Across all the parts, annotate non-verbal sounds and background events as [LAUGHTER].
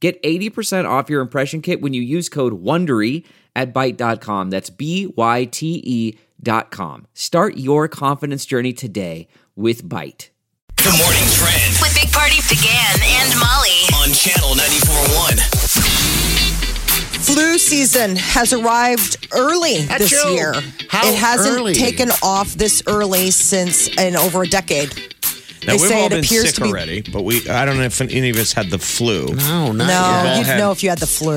Get 80% off your impression kit when you use code WONDERY at Byte.com. That's B Y T E dot com. Start your confidence journey today with Byte. Good morning trend With Big Party began and Molly. on channel 94.1. Flu season has arrived early this year. How it hasn't early? taken off this early since in over a decade. Now They we've say all it been appears sick to be- already, but we I don't know if any of us had the flu. No, not No, yet. you'd had- know if you had the flu.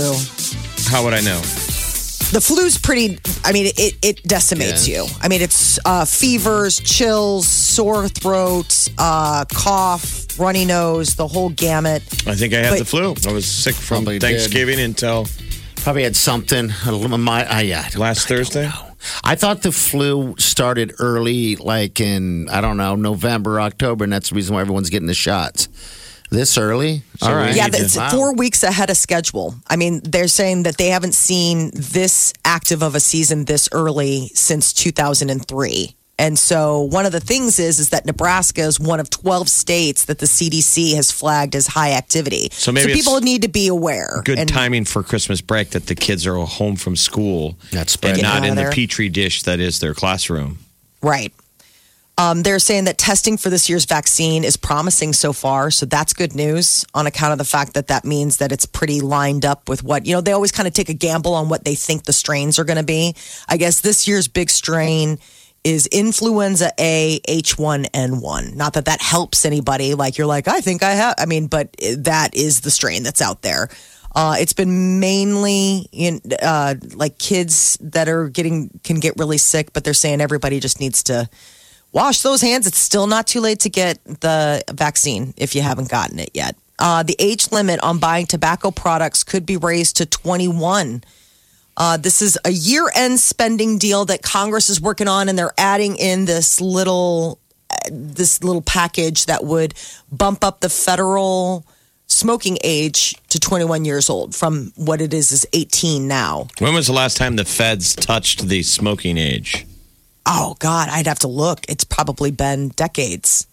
How would I know? The flu's pretty. I mean, it it decimates Yeah. you. I mean, it's uh, fevers, chills, sore throat, uh, cough, runny nose, the whole gamut. I think I had But- the flu. I was sick from Probably did. Thanksgiving until Probably had something. a little- My, I, yeah, I don't- last Thursday. I thought the flu started early, like in I don't know November, October, and that's the reason why everyone's getting the shots. This early, all right. Yeah, it's Wow. four weeks ahead of schedule. I mean, they're saying that they haven't seen this active of a season this early since 2003. And so one of the things is is that Nebraska is one of 12 states that the CDC has flagged as high activity. So maybe people need to be aware. Good And- timing for Christmas break that the kids are home from school That's and not in of the petri dish that is their classroom. Right. Um, they're saying that testing for this year's vaccine is promising so far. So that's good news on account of the fact that that means that it's pretty lined up with what, you know, they always kind of take a gamble on what they think the strains are going to be. I guess this year's big strain is influenza A H1N1. Not that that helps anybody. Like you're like, I think I have, I mean, but that is the strain that's out there. Uh, it's been mainly in uh, like kids that are getting can get really sick, but they're saying everybody just needs to wash those hands. It's still not too late to get the vaccine if you haven't gotten it yet. Uh, the age limit on buying tobacco products could be raised to 21. Uh, this is a year end spending deal that Congress is working on, and they're adding in this little uh, this little package that would bump up the federal smoking age to 21 years old from what it is is 18 now. When was the last time the feds touched the smoking age? Oh God, I'd have to look. It's probably been decades.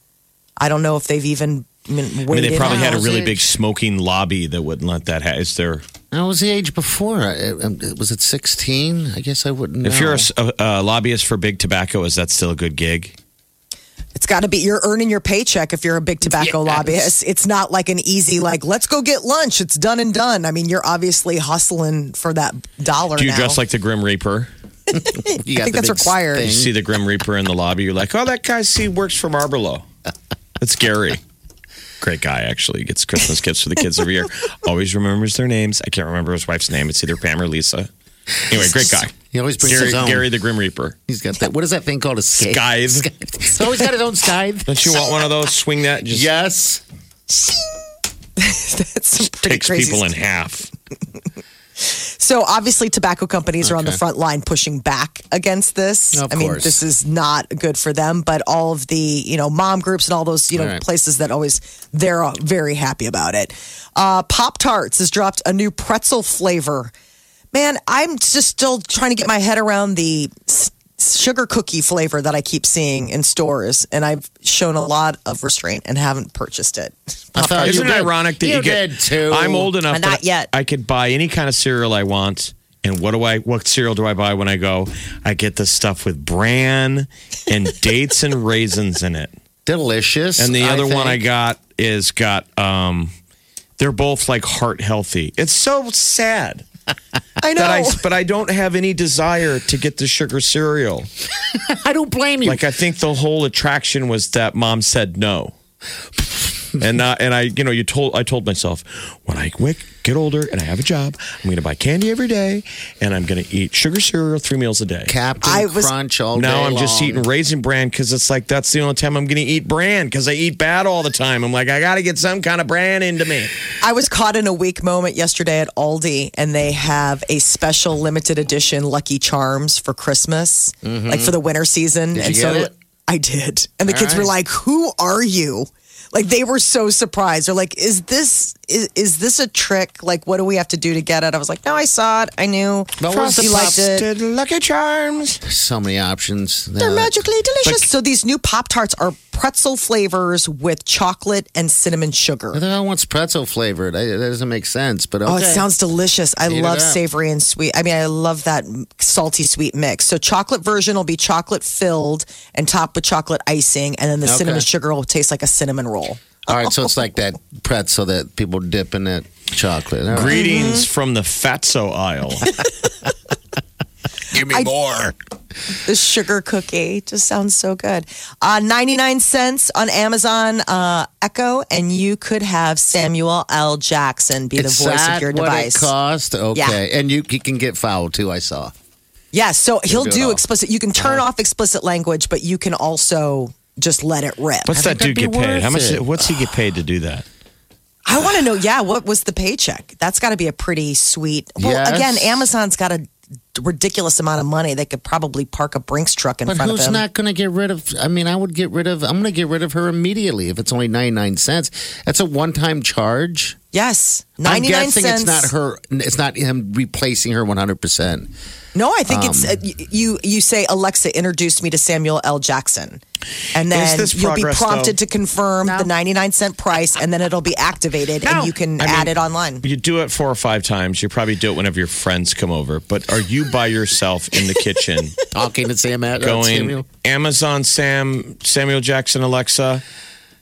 I don't know if they've even I mean, I mean, they probably had a really big smoking lobby that wouldn't let that happen. Is there? I was the age before. I- I- um, Was it sixteen? I guess I wouldn't. If know. you're a lobbyist for big tobacco, is that still a good gig? It's got to be you're earning your paycheck if you're a big tobacco Yes. lobbyist. It's not like an easy like let's go get lunch. It's done and done. I mean, you're obviously hustling for that dollar. Do you now. dress like the Grim Reaper? [LAUGHS] You got I think that's required. thing. You see the Grim Reaper in the lobby, you're like, oh, that guy see works for Marlboro. That's Gary. Great guy, actually. Gets Christmas gifts for the kids every year. Always remembers their names. I can't remember his wife's name. It's either Pam or Lisa. Anyway, great guy. He always brings Gary, his own. Gary the Grim Reaper. He's got that. What is that thing called? A scythe. Scythe. Oh, he's always got his own scythe. Don't you want one of those? Swing that. Just Yes. [LAUGHS] That's some pretty takes crazy people in half. So obviously, tobacco companies are on the front line pushing back against this. Of I mean, course. this is not good for them. But all of the you know mom groups and all those you know Right. places that always they're very happy about it. Uh, Pop Tarts has dropped a new pretzel flavor. Man, I'm just still trying to get my head around the sugar cookie flavor that I keep seeing in stores, and I've shown a lot of restraint and haven't purchased it. [LAUGHS] I thought you Isn't it ironic that you, you get? did too. I'm old enough. Not that yet. I could buy any kind of cereal I want. And what do I? What cereal do I buy when I go? I get the stuff with bran and [LAUGHS] dates and raisins in it. delicious. And the I other one I got is got. um They're both like heart healthy. It's so sad [LAUGHS] I know. I, but I don't have any desire to get the sugar cereal. [LAUGHS] I don't blame you. Like I think the whole attraction was that mom said no. [LAUGHS] and uh, and I, you know, you told I told myself when I wake, get older and I have a job, I'm going to buy candy every day, and I'm going to eat sugar cereal three meals a day. Captain I was- Crunch all now I'm just eating raisin bran because it's like that's the only time I'm going to eat bran because I eat bad all the time. I'm like I got to get some kind of bran into me. I was caught in a weak moment yesterday at Aldi, and they have a special limited edition Lucky Charms for Christmas, like for the winter season. Did and you so it? I did. And the All kids were like, Who are you? Like they were so surprised. They're like, "Is this is, is this a trick? Like, what do we have to do to get it?" I was like, "No, I saw it. I knew. But what's the you liked it. Frosted Lucky Charms. so many options. They're magically delicious." so these new Pop Tarts are pretzel flavors with chocolate and cinnamon sugar. I the hell wants pretzel flavored? I- That doesn't make sense. But okay. Oh, it sounds delicious. I Eat it love up. savory and sweet. I mean, I love that salty sweet mix. So, chocolate version will be chocolate filled and topped with chocolate icing, and then the Okay. cinnamon sugar will taste like a cinnamon roll. All right, so it's like that pretzel that people dip in that chocolate. All right. Greetings from the fatso aisle. Give me I- more. The sugar cookie just sounds so good. Uh, 99 cents on Amazon uh, Echo, and you could have Samuel L. Jackson be the Is voice that of your what device. it cost? Okay, and you, you can get foul too. I saw. Yes, so he'll do it do all. explicit. You can turn off explicit language, but you can also just let it rip. What's I that dude get paid? How much? it. What's he get paid to do that? I want to know, yeah, what was the paycheck? That's got to be a pretty sweet. Well, Yes. again, Amazon's got a ridiculous amount of money. They could probably park a Brinks truck in But front of who's not going to get rid of? I mean, I would get rid of. I'm going to get rid of her immediately if it's only 99 cents. That's a one-time charge. Yes, I'm 99 guessing cents. it's not her. It's not him replacing her 100. percent No, I think it's uh, Um, you. You say Alexa introduced me to Samuel L. Jackson, and then this you'll be prompted though? to confirm the 99 cent price, and then it'll be activated, and you can I add mean- it online. You do it four or five times. You probably do it whenever your friends come over. But are you by yourself in the kitchen [LAUGHS] Talking to Sam at going, Samuel. Amazon Sam, Samuel Jackson, Alexa,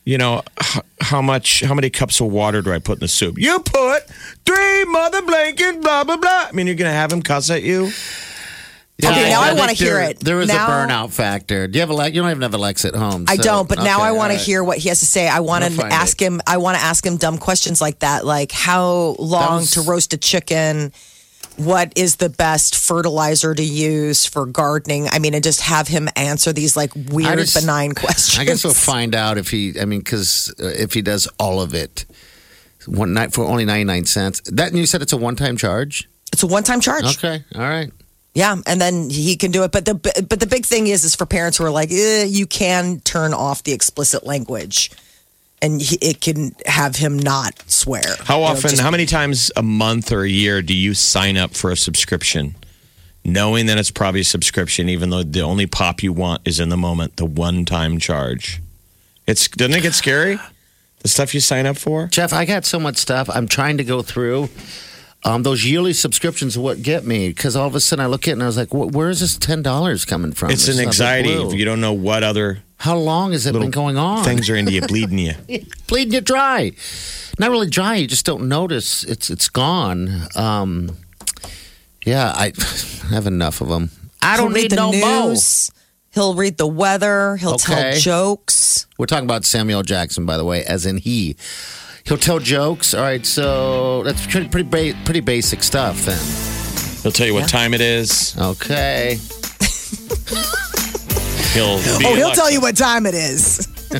you know, h- how much, how many cups of water do I put in the soup? You put three mother blankets, blah, blah, blah. I mean, you're going to have him cuss at you? Okay, now I think wanna hear there- it. There is Now- a burnout factor. Do you have a Lex? You don't even have Alexa at home. I don't, but now I want all to hear what he has to say. I want We'll to ask it. him. I want to ask him dumb questions like that, like how long was- to roast a chicken. What is the best fertilizer to use for gardening? I mean, and just have him answer these like weird, just- benign questions. I guess we'll find out if he. I mean, because uh, if he does all of it, one night for only 99 cents. That and you said it's a one-time charge. it's a one-time charge. Okay, all right. Yeah, and then he can do it. But the but the big thing is, is for parents who are like, eh, you can turn off the explicit language, and he, it can have him not swear. How often, just- how many times a month or a year do you sign up for a subscription? Knowing that it's probably a subscription, even though the only pop you want is in the moment, the one time charge. It's doesn't it get [SIGHS] scary? The stuff you sign up for? Jeff, I got so much stuff. I'm trying to go through. Um, those yearly subscriptions are what get me because all of a sudden I look at it and I was like, "Where is this ten dollars coming from?" It's an anxiety if you don't know what other How long has it been going on? things are into you, bleeding you. [LAUGHS] bleeding you dry. Not really dry. You just don't notice it's it's gone. Um, yeah, I [LAUGHS] have enough of them. I don't He'll need read the no more. news. He'll read the weather. He'll Okay. tell jokes. We're talking about Samuel Jackson, by the way, as in he. He'll tell jokes. All right, so that's pretty pretty, ba- pretty basic stuff then. He'll tell you what time it is. Okay. [LAUGHS] He'll be Oh, he'll tell you what time it is. [LAUGHS]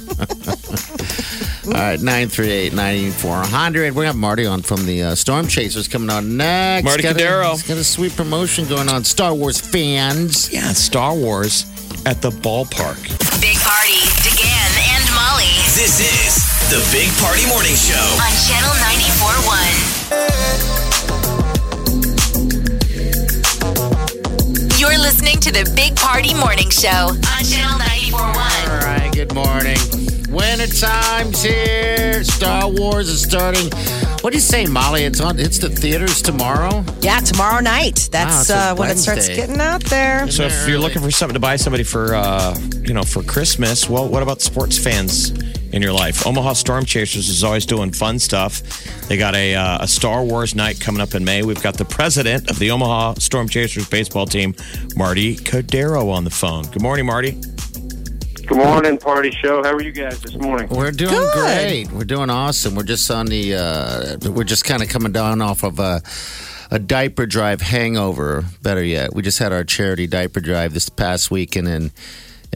All right, 938 9400. We're going to have Marty on from the uh, Storm Chasers coming on next. Marty got Cordaro. A, he's got a sweet promotion going on. Star Wars fans. Yeah, Star Wars at the ballpark. Big Party, DeGan and Molly This is the Big Party Morning Show. on Channel 94.1. listening to the Big Party Morning Show on Channel 94.1. All right, good morning. Winter time's here. Star Wars is starting. What do you say, Molly? It's on. It's the theaters tomorrow. Yeah, tomorrow night. That's Wow, uh, when it starts getting out there. So if you're looking for something to buy somebody for, uh, you know, for Christmas, well, what about sports fans in your life? Omaha Storm Chasers is always doing fun stuff. They got a, uh, a Star Wars night coming up in May. We've got the president of the Omaha Storm Chasers baseball team, Marty Cordaro, on the phone. Good morning, Marty. Good morning, party show. How are you guys this morning? We're doing Good. great. We're doing awesome. We're just on the. Uh, we're just kind of coming down off of a, a diaper drive hangover. Better yet, we just had our charity diaper drive this past weekend, and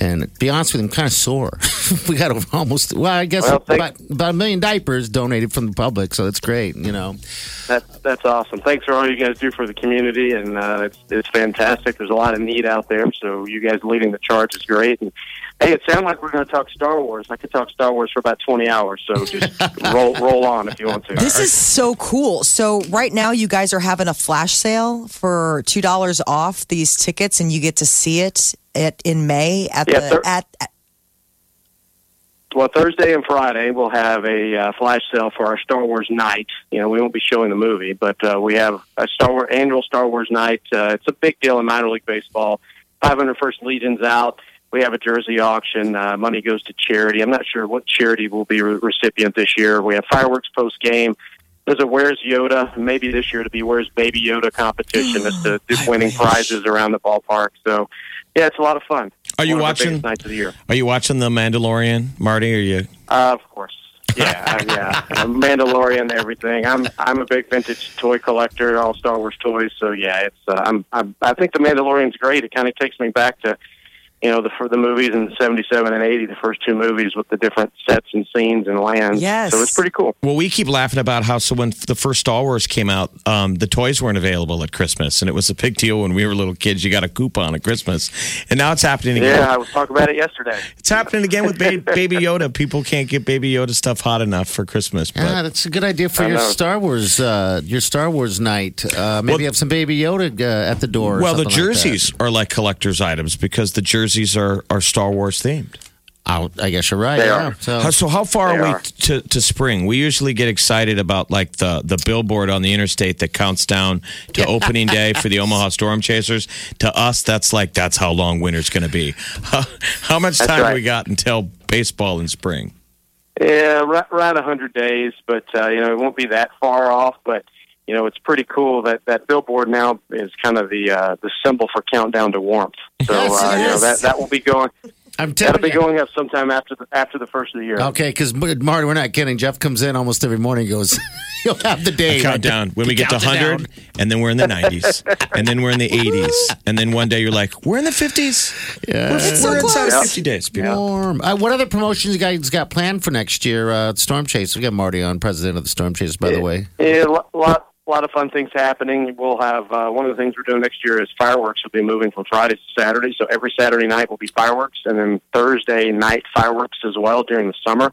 and to be honest with you, I'm kind of sore. [LAUGHS] we got over almost. Well, I guess Well, about, about a million diapers donated from the public, so that's great. You know. That's that's awesome. Thanks for all you guys do for the community, and uh, it's it's fantastic. There's a lot of need out there, so you guys leading the charge is great. And hey, it sounded like we're going to talk Star Wars. I could talk Star Wars for about 20 hours, so just [LAUGHS] roll roll on if you want to. This is so cool. So right now, you guys are having a flash sale for two dollars off these tickets, and you get to see it at in May at Yeah, the at, at Well, Thursday and Friday we'll have a uh, flash sale for our Star Wars night. You know, we won't be showing the movie, but uh, we have a Star Wars annual Star Wars night. Uh, it's a big deal in minor league baseball. 501st Legion's out. We have a jersey auction. Uh, money goes to charity. I'm not sure what charity will be re- recipient this year. We have fireworks post game. There's a Where's Yoda? Maybe this year to be Where's Baby Yoda competition as to do winning prizes around the ballpark. So, yeah, it's a lot of fun. Are you One of the watching- nights of the year? Are you watching The Mandalorian, Marty? Are you? Uh, of course. Yeah, uh, yeah. Mandalorian, and everything. I'm I'm a big vintage toy collector, all Star Wars toys. So yeah, it's uh, I'm, I'm I think the Mandalorian's great. It kind of takes me back to you know the for the movies in '77 and '80, the first two movies with the different sets and scenes and lands. Yes. So it's pretty cool. Well, we keep laughing about how so when the first Star Wars came out, um, the toys weren't available at Christmas, and it was a big deal when we were little kids. You got a coupon at Christmas, and now it's happening again. Yeah, I was talking about it yesterday. It's happening again with ba- [LAUGHS] Baby Yoda. People can't get Baby Yoda stuff hot enough for Christmas. But Yeah, that's a good idea for I your know. Star Wars, uh, your Star Wars night. Uh, maybe Well- have some Baby Yoda uh, at the door. or well, the something like that. jerseys are like collector's items because the jerseys are, are Star Wars themed. Oh, I guess you're right. They yeah. are. So, How, so how far They are we are. to, to spring? We usually get excited about like the, the billboard on the interstate that counts down to opening day for the [LAUGHS] Omaha Storm Chasers. To us, that's like that's how long winter's going to be. [LAUGHS] How, how much That's time right. we got until baseball in spring? Yeah, right, around a hundred days, but uh, you know it won't be that far off. But you know it's pretty cool that that billboard now is kind of the uh, the symbol for countdown to warmth. [LAUGHS] So Yes, uh, you know that that will be going [LAUGHS] I'm telling that'll be you. going up sometime after the after the first of the year. Okay, because Marty, we're not kidding. Jeff comes in almost every morning. and Goes, [LAUGHS] you'll have the day count down when we get to 100 and then we're in the 90s and then we're in the 80s and then one day you're like we're in the 50s Yeah. we're, It's so we're inside of 50 days people. Warm. Uh, what other promotions you guys got planned for next year? Uh, Storm Chase. We got Marty on, president of the Storm Chase, by the way. Yeah, lot, lot lot of fun things happening. We'll have uh, one of the things we're doing next year is fireworks will be moving from Friday to Saturday. So every Saturday night will be fireworks, and then Thursday night fireworks as well during the summer.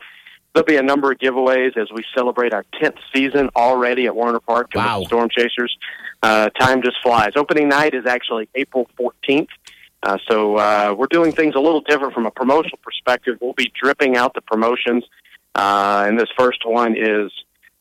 There'll be a number of giveaways as we celebrate our 10th season already at Warner Park and with the Storm Chasers. Uh, time just flies. Opening night is actually April 14th. Uh, so uh, we're doing things a little different from a promotional perspective. We'll be dripping out the promotions, uh, and this first one is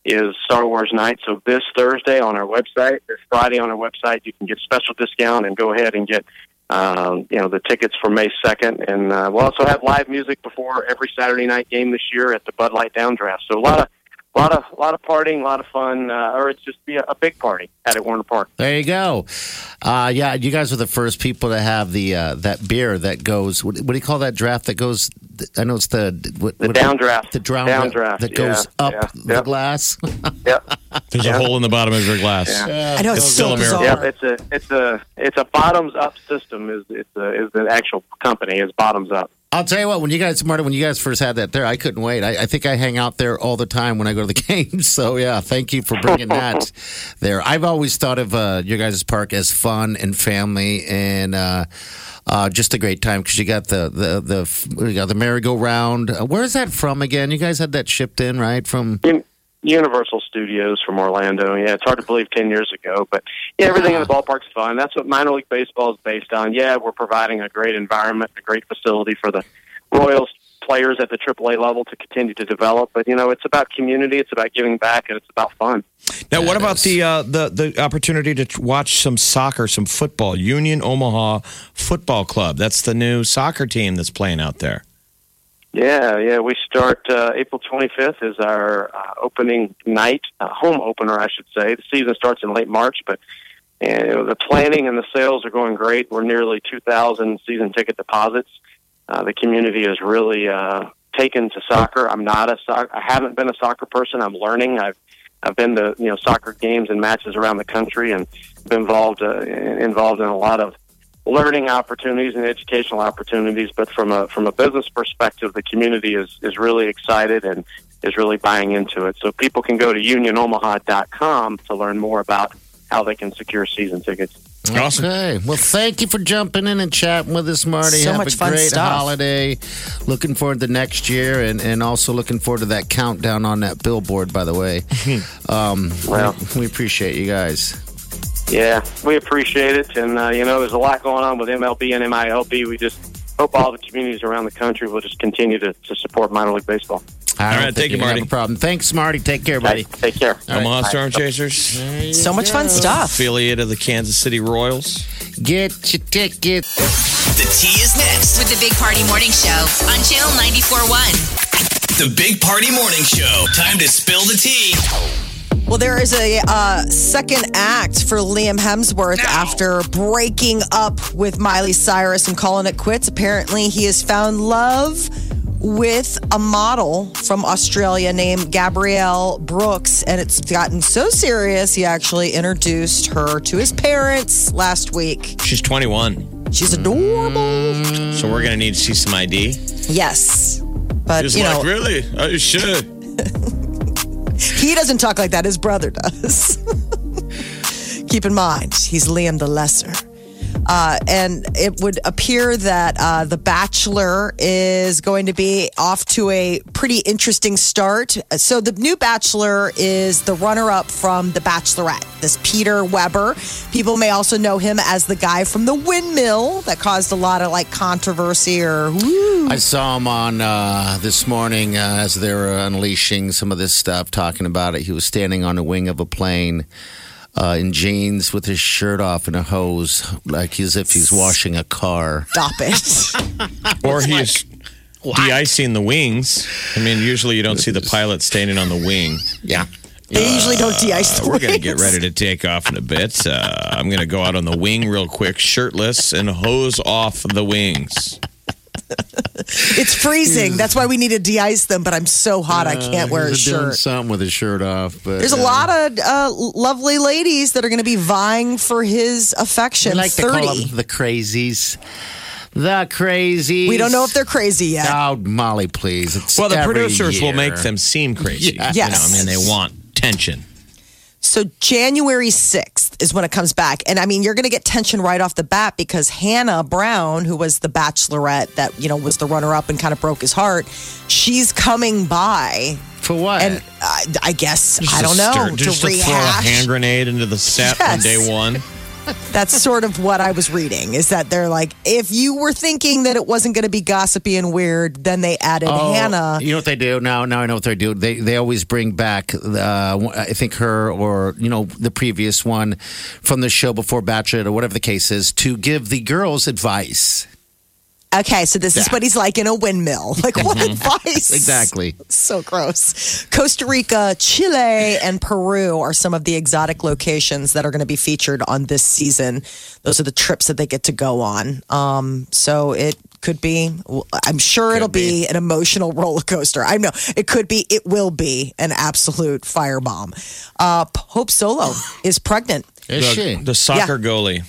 is Star Wars night. So this Thursday on our website, this Friday on our website, you can get special discount and go ahead and get um, you know the tickets for May second. And uh, we'll also have live music before every Saturday night game this year at the Bud Light Downdraft. So a lot of a lot of a lot of partying, a lot of fun, uh, or it's just be a, a big party at Warner Park. There you go. Uh, yeah, you guys are the first people to have the uh, that beer that goes. What, what do you call that draft that goes? I know it's the what, The what- downdraft. The drown Downdraft, that goes yeah, up yeah, the yep. glass. [LAUGHS] Yep. There's a hole in the bottom of your glass Yeah. I know it's, It's so still bizarre. America. Yep, it's a it's a it's a bottoms up system. Is it's a, is the actual company is bottoms up. I'll tell you what. When you guys, Marty, when you guys first had that there, I couldn't wait. I, I think I hang out there all the time when I go to the [LAUGHS] games. So yeah, thank you for bringing that [LAUGHS] there. I've always thought of uh, your guys' park as fun and family and. Uh, uh, just a great time because you got the the the you got the merry-go-round. Uh, where is that from again? You guys had that shipped in right from Un- Universal Studios from Orlando. Yeah, it's hard to believe ten years ago, but yeah, everything in the ballpark's fun. That's what minor league baseball is based on. Yeah, we're providing a great environment, a great facility for the Royals players at the AAA level to continue to develop. But you know, it's about community, it's about giving back, and it's about fun. now what about the uh, the the opportunity to watch some soccer some football union omaha football club that's the new soccer team that's playing out there Yeah, yeah. We start uh, April 25th is our uh, opening night, uh, home opener, I should say. The season starts in late March, but and the planning and the sales are going great. We're nearly 2,000 season ticket deposits. Uh, the community is really uh, taken to soccer. I'm not a soccer. I haven't been a soccer person. I'm learning. I've I've been to you know soccer games and matches around the country and been involved uh, involved in a lot of learning opportunities and educational opportunities. But from a from a business perspective, the community is is really excited and is really buying into it. So people can go to unionomaha.com to learn more about how they can secure season tickets. Awesome. Okay. Well, thank you for jumping in and chatting with us, Marty. So Have much a fun great stuff. holiday. Looking forward to next year and, and also looking forward to that countdown on that billboard, by the way. [LAUGHS] um, Well. we, we appreciate you guys. Yeah, we appreciate it, and uh, you know, there's a lot going on with MLB and MILB. We just hope all the communities around the country will just continue to, to support minor league baseball. I don't think thank you, you're gonna Marty. have a problem. Thanks, Marty. Take care, Hey, buddy. take care. Omaha Bye. Storm Chasers, So much fun stuff. affiliate of the Kansas City Royals. Get your ticket. The tea is next. With the Big Party Morning Show on Channel 94.1. The Big Party Morning Show. Time to spill the tea. Well, there is a uh, second act for Liam Hemsworth after breaking up with Miley Cyrus and calling it quits. Apparently, he has found love with a model from Australia named Gabriella Brooks, and it's gotten so serious. He actually introduced her to his parents last week. She's 21, She's adorable. so we're gonna need to see some ID. Yes. But, He's you know, like, really? I should. [LAUGHS] He doesn't talk like that. His brother does. [LAUGHS] Keep in mind, he's Liam the Lesser. Uh, and it would appear that uh, The Bachelor is going to be off to a pretty interesting start. So, the new Bachelor is the runner up from The Bachelorette, this Peter Weber. People may also know him as the guy from The Windmill that caused a lot of like controversy or woo. I saw him on uh, this morning uh, as they were unleashing some of this stuff, talking about it. He was standing on the wing of a plane uh, in jeans with his shirt off and a hose, like as if he's washing a car. Stop it. [LAUGHS] Or he's de-icing the wings. I mean, usually you don't see the pilot standing on the wing. Yeah. they usually don't de ice the We're going to get wings. ready to take off in a bit. Uh, I'm going to go out on the wing real quick, shirtless, and hose off the wings. It's freezing. That's why we need to de-ice them. But I'm so hot, I can't wear a He's doing shirt. something with his shirt off. But There's a uh, lot of uh, lovely ladies that are going to be vying for his affection. We like to call Thirty. them the crazies. The crazies. We don't know if they're crazy yet. Oh, Molly, please. It's Well, the every producers will year. make them seem crazy. [LAUGHS] Yes. You know, I mean, they want tension. So January 6th is when it comes back. And I mean, you're going to get tension right off the bat because Hannah Brown, who was the bachelorette that, you know, was the runner up and kind of broke his heart, she's coming by. For what? And I, I guess, I don't know, stir- to just to throw a hand grenade into the set on day one. That's sort of what I was reading is that they're like, if you were thinking that it wasn't going to be gossipy and weird, then they added Oh, Hannah. You know what they do now? Now I know what they do. They they always bring back. Uh, I think her or you know the previous one from the show before Bachelor or whatever the case is to give the girls advice. Okay, so this is Yeah. what he's like in a windmill. [LAUGHS] Like, what advice? Exactly. So gross. Costa Rica, Chile, and Peru are some of the exotic locations that are going to be featured on this season. Those are the trips that they get to go on. Um, so it could be, I'm sure it'll be. an emotional [LAUGHS] roller coaster. I know it could be, it will be an absolute firebomb. Uh, Hope Solo is pregnant. Is the, she? the soccer goalie.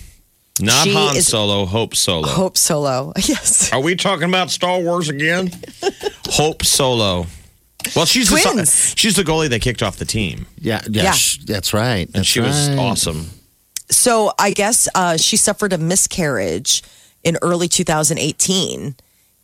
Not She Han Solo, Hope Solo. Hope Solo. [LAUGHS] Yes. Are we talking about Star Wars again? [LAUGHS] Hope Solo. Well, she's the, Twins. so- she's the goalie that kicked off the team, Yeah, yeah, Yeah. sh- that's right. and That's she was awesome. So I guess uh, she suffered a miscarriage in early 2018.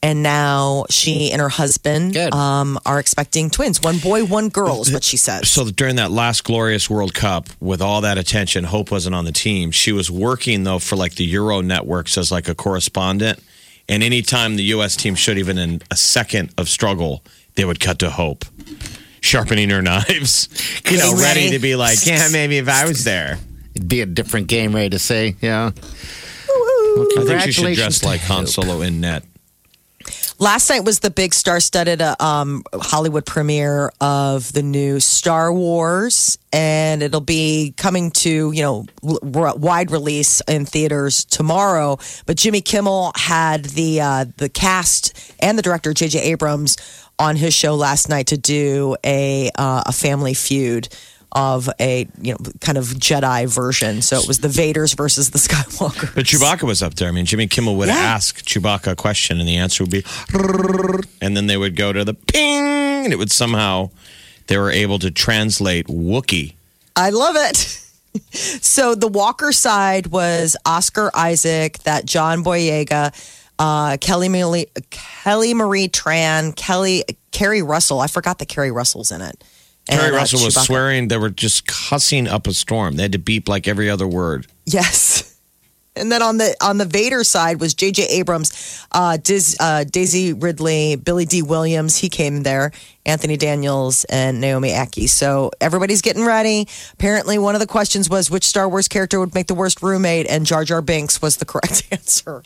And now she and her husband Good. um, are expecting twins. One boy, one girl is what she says. So during that last glorious World Cup, with all that attention, Hope wasn't on the team. She was working though for like the Euro networks as like a correspondent. And anytime the U.S. team showed even in a second of struggle, they would cut to Hope, sharpening her [LAUGHS] knives, you know, ready ready. to be like, yeah, [LAUGHS] maybe if I was there. It'd be a different game, ready to say. Yeah. Well, I think she should dress like Han Solo in net. Last night was the big star-studded uh, um, Hollywood premiere of the new Star Wars, and it'll be coming to you know wide release in theaters tomorrow. But Jimmy Kimmel had the uh, the cast and the director J.J. Abrams on his show last night to do a uh, a family feud of a you know kind of Jedi version. So it was the Vaders versus the [LAUGHS] Skywalker. But Chewbacca was up there. I mean, Jimmy Kimmel would Yeah. ask Chewbacca a question, and the answer would be, and then they would go to the ping, and it would somehow, they were able to translate Wookie. I love it. [LAUGHS] so the Walker side was Oscar Isaac, that John Boyega, uh, Kelly Marie, Kelly Marie Tran, Kelly Keri Russell. I forgot that Keri Russell's in it. And, Harry uh, Russell was swearing they were just cussing up a storm. They had to beep like every other word. Yes. [LAUGHS] And then on the on the Vader side was J.J. Abrams, uh, Diz, uh, Daisy Ridley, Billy Dee Williams. He came there, Anthony Daniels, and Naomi Ackie. So everybody's getting ready. Apparently, one of the questions was which Star Wars character would make the worst roommate, and Jar Jar Binks was the [LAUGHS] correct answer.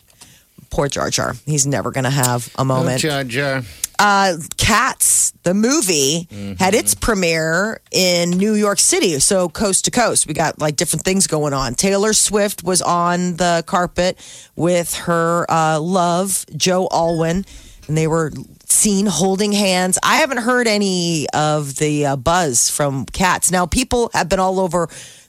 Poor Jar Jar. He's never going to have a moment Jar Jar. uh, Cats, the movie, had its premiere in New York City. So coast to coast, we got like different things going on. Taylor Swift was on the carpet with her uh, love, Joe Alwyn, and they were seen holding hands. I haven't heard any of the uh, buzz from Cats. Now, people have been all over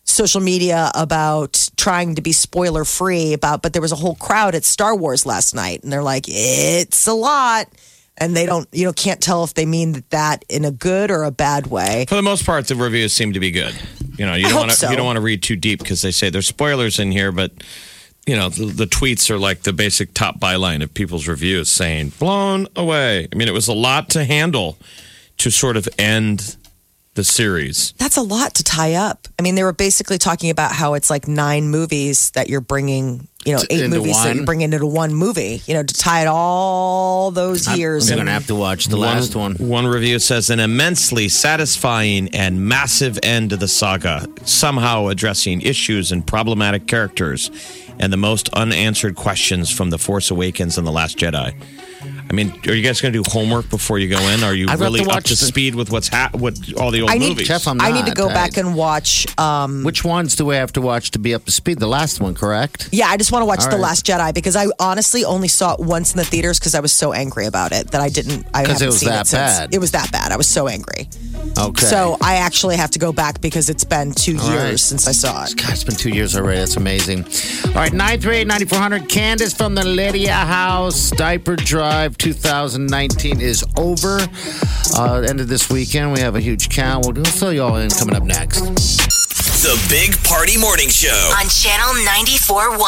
social media about trying to be spoiler free about but there was a whole crowd at Star Wars last night and they're like it's a lot and they don't you know can't tell if they mean that in a good or a bad way. For the most part, the reviews seem to be good. You know, you don't want to so. you don't want to read too deep because they say there's spoilers in here, but you know the, the tweets are like the basic top byline of people's reviews saying blown away. I mean, it was a lot to handle to sort of end the series. That's a lot to tie up. I mean, they were basically talking about how it's like nine movies that you're bringing, you know, eight Into movies that you're bringing into one movie, you know, to tie it all those years. I'm and- gonna have to watch the last one. One review says an immensely satisfying and massive end to the saga, somehow addressing issues and problematic characters and the most unanswered questions from The Force Awakens and The Last Jedi. I mean, are you guys going to do homework before you go in? Are you I'd have really to up to the- speed with what's ha- what all the old I need- movies? Jeff, I'm I need to go I- back and watch. Um, Which ones do we have to watch to be up to speed? The last one, correct? yeah, I just want to watch All The right. Last Jedi because I honestly only saw it once in the theaters because I was so angry about it that I didn't. I 'Cause it haven't was seen that it since. bad. It was that bad. I was so angry. Okay. So I actually have to go back because it's been two All years right. since I saw it. God, it's been two years already. That's amazing. All right, 938 9400. Candace from the Lydia House. Diaper Drive 2019 is over. Uh, end of this weekend. We have a huge count. We'll, we'll fill you all in coming up next. The Big Party Morning Show. on Channel 94.1.